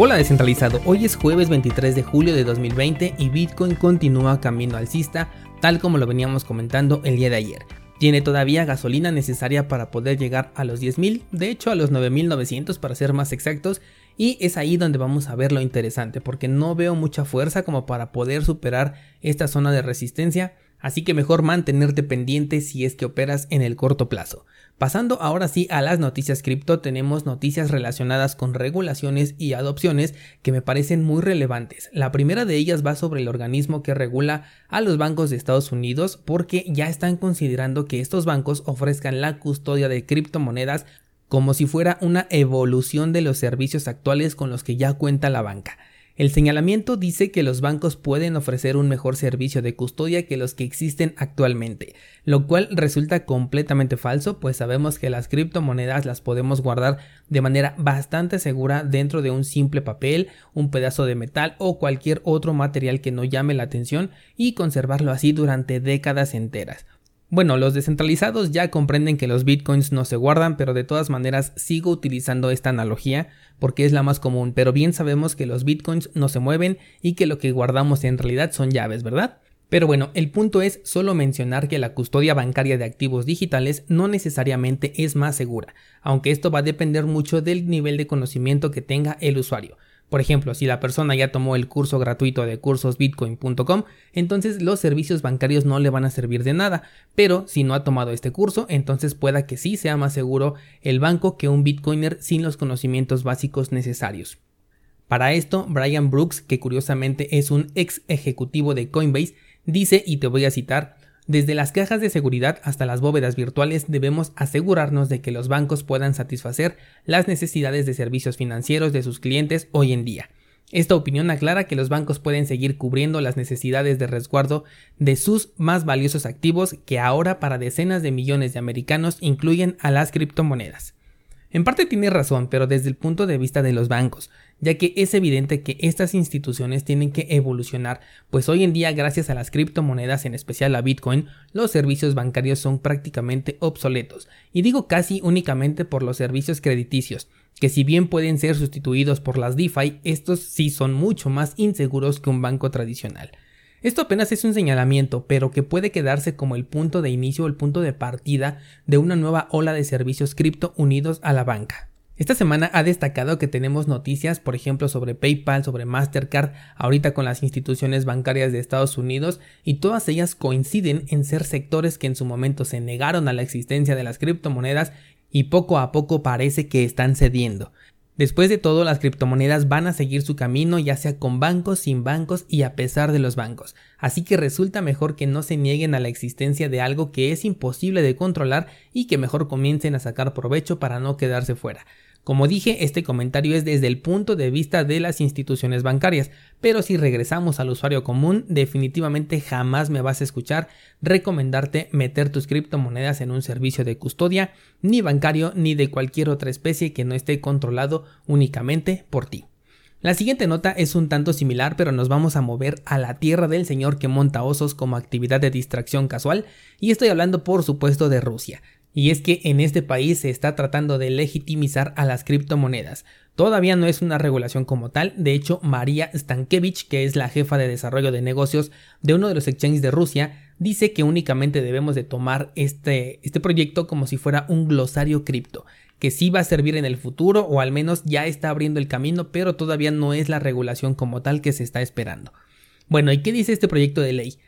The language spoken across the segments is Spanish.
Hola descentralizado, hoy es jueves 23 de julio de 2020 y Bitcoin continúa camino alcista tal como lo veníamos comentando el día de ayer. Tiene todavía gasolina necesaria para poder llegar a los 10.000, de hecho a los 9.900 para ser más exactos, y es ahí donde vamos a ver lo interesante, porque no veo mucha fuerza como para poder superar esta zona de resistencia, así que mejor mantenerte pendiente si es que operas en el corto plazo. Pasando ahora sí a las noticias cripto, tenemos noticias relacionadas con regulaciones y adopciones que me parecen muy relevantes. La primera de ellas va sobre el organismo que regula a los bancos de Estados Unidos porque ya están considerando que estos bancos ofrezcan la custodia de criptomonedas como si fuera una evolución de los servicios actuales con los que ya cuenta la banca. El señalamiento dice que los bancos pueden ofrecer un mejor servicio de custodia que los que existen actualmente, lo cual resulta completamente falso, pues sabemos que las criptomonedas las podemos guardar de manera bastante segura dentro de un simple papel, un pedazo de metal o cualquier otro material que no llame la atención y conservarlo así durante décadas enteras. Bueno, los descentralizados ya comprenden que los bitcoins no se guardan, pero de todas maneras sigo utilizando esta analogía porque es la más común, pero bien sabemos que los bitcoins no se mueven y que lo que guardamos en realidad son llaves, ¿verdad? Pero bueno, el punto es solo mencionar que la custodia bancaria de activos digitales no necesariamente es más segura, aunque esto va a depender mucho del nivel de conocimiento que tenga el usuario. Por ejemplo, si la persona ya tomó el curso gratuito de cursosbitcoin.com, entonces los servicios bancarios no le van a servir de nada, pero si no ha tomado este curso, entonces pueda que sí sea más seguro el banco que un bitcoiner sin los conocimientos básicos necesarios. Para esto, Brian Brooks, que curiosamente es un ex ejecutivo de Coinbase, dice, y te voy a citar, desde las cajas de seguridad hasta las bóvedas virtuales debemos asegurarnos de que los bancos puedan satisfacer las necesidades de servicios financieros de sus clientes hoy en día. Esta opinión aclara que los bancos pueden seguir cubriendo las necesidades de resguardo de sus más valiosos activos que ahora para decenas de millones de americanos incluyen a las criptomonedas. En parte tiene razón, pero desde el punto de vista de los bancos, ya que es evidente que estas instituciones tienen que evolucionar, pues hoy en día gracias a las criptomonedas, en especial a Bitcoin, los servicios bancarios son prácticamente obsoletos, y digo casi únicamente por los servicios crediticios, que si bien pueden ser sustituidos por las DeFi, estos sí son mucho más inseguros que un banco tradicional. Esto apenas es un señalamiento, pero que puede quedarse como el punto de inicio o el punto de partida de una nueva ola de servicios cripto unidos a la banca. Esta semana ha destacado que tenemos noticias, por ejemplo, sobre PayPal, sobre Mastercard, ahorita con las instituciones bancarias de Estados Unidos, y todas ellas coinciden en ser sectores que en su momento se negaron a la existencia de las criptomonedas y poco a poco parece que están cediendo. Después de todo, las criptomonedas van a seguir su camino ya sea con bancos, sin bancos y a pesar de los bancos. Así que resulta mejor que no se nieguen a la existencia de algo que es imposible de controlar y que mejor comiencen a sacar provecho para no quedarse fuera. Como dije, este comentario es desde el punto de vista de las instituciones bancarias, pero si regresamos al usuario común, definitivamente jamás me vas a escuchar recomendarte meter tus criptomonedas en un servicio de custodia, ni bancario, ni de cualquier otra especie que no esté controlado únicamente por ti. La siguiente nota es un tanto similar, pero nos vamos a mover a la tierra del señor que monta osos como actividad de distracción casual, y estoy hablando por supuesto de Rusia. Y es que en este país se está tratando de legitimizar a las criptomonedas. Todavía no es una regulación como tal, de hecho María Stankevich, que es la jefa de desarrollo de negocios de uno de los exchanges de Rusia, dice que únicamente debemos de tomar este, este proyecto como si fuera un glosario cripto, que sí va a servir en el futuro o al menos ya está abriendo el camino, pero todavía no es la regulación como tal que se está esperando. Bueno, ¿y qué dice este proyecto de ley?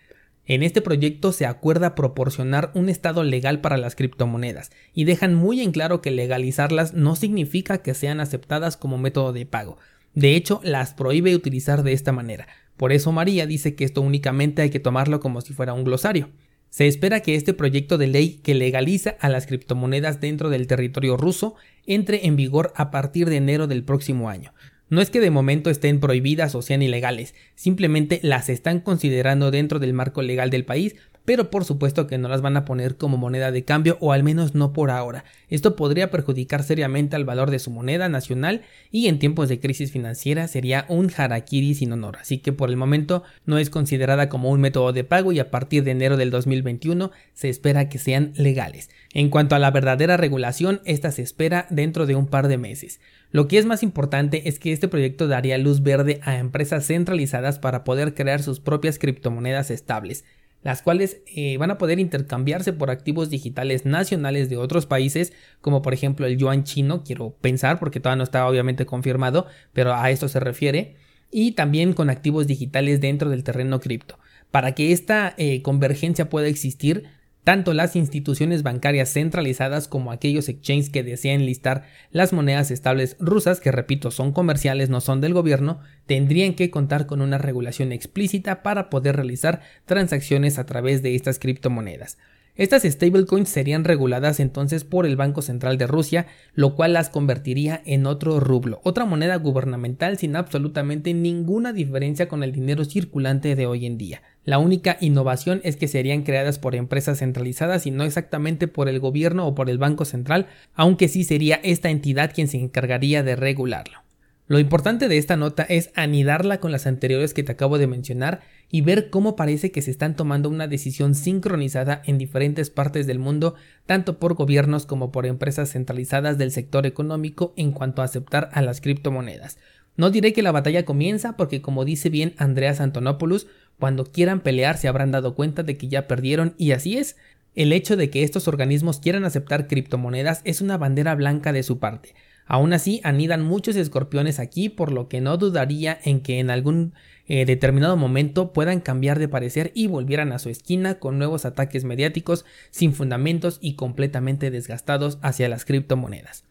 En este proyecto se acuerda proporcionar un estado legal para las criptomonedas y dejan muy en claro que legalizarlas no significa que sean aceptadas como método de pago. De hecho, las prohíbe utilizar de esta manera. Por eso María dice que esto únicamente hay que tomarlo como si fuera un glosario. Se espera que este proyecto de ley que legaliza a las criptomonedas dentro del territorio ruso entre en vigor a partir de enero del próximo año. No es que de momento estén prohibidas o sean ilegales, simplemente las están considerando dentro del marco legal del país pero por supuesto que no las van a poner como moneda de cambio o al menos no por ahora. Esto podría perjudicar seriamente al valor de su moneda nacional y en tiempos de crisis financiera sería un harakiri sin honor, así que por el momento no es considerada como un método de pago y a partir de enero del 2021 se espera que sean legales. En cuanto a la verdadera regulación, esta se espera dentro de un par de meses. Lo que es más importante es que este proyecto daría luz verde a empresas centralizadas para poder crear sus propias criptomonedas estables, las cuales eh, van a poder intercambiarse por activos digitales nacionales de otros países, como por ejemplo el yuan chino, quiero pensar porque todavía no está obviamente confirmado, pero a esto se refiere, y también con activos digitales dentro del terreno cripto. Para que esta eh, convergencia pueda existir, tanto las instituciones bancarias centralizadas como aquellos exchanges que desean listar las monedas estables rusas, que repito son comerciales, no son del gobierno, tendrían que contar con una regulación explícita para poder realizar transacciones a través de estas criptomonedas. Estas stablecoins serían reguladas entonces por el Banco Central de Rusia, lo cual las convertiría en otro rublo, otra moneda gubernamental sin absolutamente ninguna diferencia con el dinero circulante de hoy en día. La única innovación es que serían creadas por empresas centralizadas y no exactamente por el gobierno o por el Banco Central, aunque sí sería esta entidad quien se encargaría de regularlo. Lo importante de esta nota es anidarla con las anteriores que te acabo de mencionar y ver cómo parece que se están tomando una decisión sincronizada en diferentes partes del mundo, tanto por gobiernos como por empresas centralizadas del sector económico en cuanto a aceptar a las criptomonedas. No diré que la batalla comienza porque como dice bien Andreas Antonopoulos, cuando quieran pelear se habrán dado cuenta de que ya perdieron y así es. El hecho de que estos organismos quieran aceptar criptomonedas es una bandera blanca de su parte. Aún así, anidan muchos escorpiones aquí, por lo que no dudaría en que en algún eh, determinado momento puedan cambiar de parecer y volvieran a su esquina con nuevos ataques mediáticos sin fundamentos y completamente desgastados hacia las criptomonedas.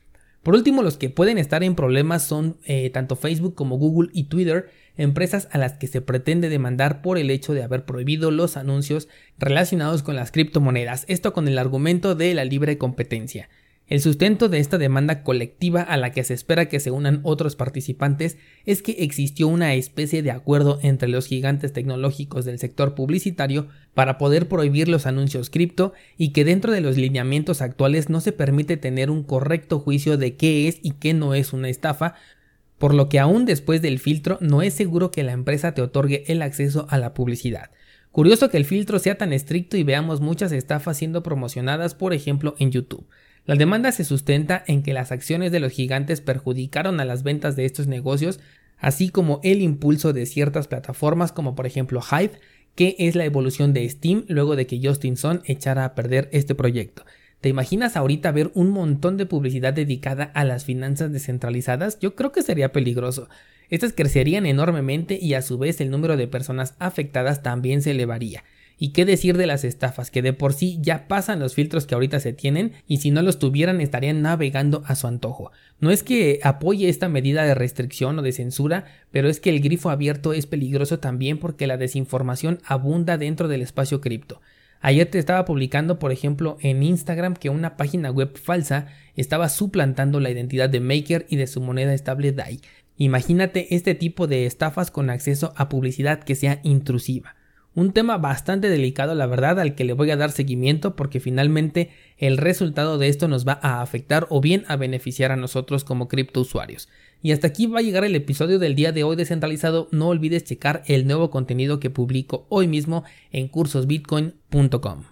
Por último, los que pueden estar en problemas son eh, tanto Facebook como Google y Twitter, empresas a las que se pretende demandar por el hecho de haber prohibido los anuncios relacionados con las criptomonedas, esto con el argumento de la libre competencia. El sustento de esta demanda colectiva a la que se espera que se unan otros participantes es que existió una especie de acuerdo entre los gigantes tecnológicos del sector publicitario para poder prohibir los anuncios cripto y que dentro de los lineamientos actuales no se permite tener un correcto juicio de qué es y qué no es una estafa, por lo que aún después del filtro no es seguro que la empresa te otorgue el acceso a la publicidad. Curioso que el filtro sea tan estricto y veamos muchas estafas siendo promocionadas, por ejemplo, en YouTube. La demanda se sustenta en que las acciones de los gigantes perjudicaron a las ventas de estos negocios, así como el impulso de ciertas plataformas como por ejemplo Hive, que es la evolución de Steam luego de que Justin Sun echara a perder este proyecto. ¿Te imaginas ahorita ver un montón de publicidad dedicada a las finanzas descentralizadas? Yo creo que sería peligroso. Estas crecerían enormemente y a su vez el número de personas afectadas también se elevaría. Y qué decir de las estafas, que de por sí ya pasan los filtros que ahorita se tienen y si no los tuvieran estarían navegando a su antojo. No es que apoye esta medida de restricción o de censura, pero es que el grifo abierto es peligroso también porque la desinformación abunda dentro del espacio cripto. Ayer te estaba publicando, por ejemplo, en Instagram que una página web falsa estaba suplantando la identidad de Maker y de su moneda estable DAI. Imagínate este tipo de estafas con acceso a publicidad que sea intrusiva. Un tema bastante delicado, la verdad, al que le voy a dar seguimiento porque finalmente el resultado de esto nos va a afectar o bien a beneficiar a nosotros como cripto usuarios. Y hasta aquí va a llegar el episodio del día de hoy descentralizado. No olvides checar el nuevo contenido que publico hoy mismo en cursosbitcoin.com.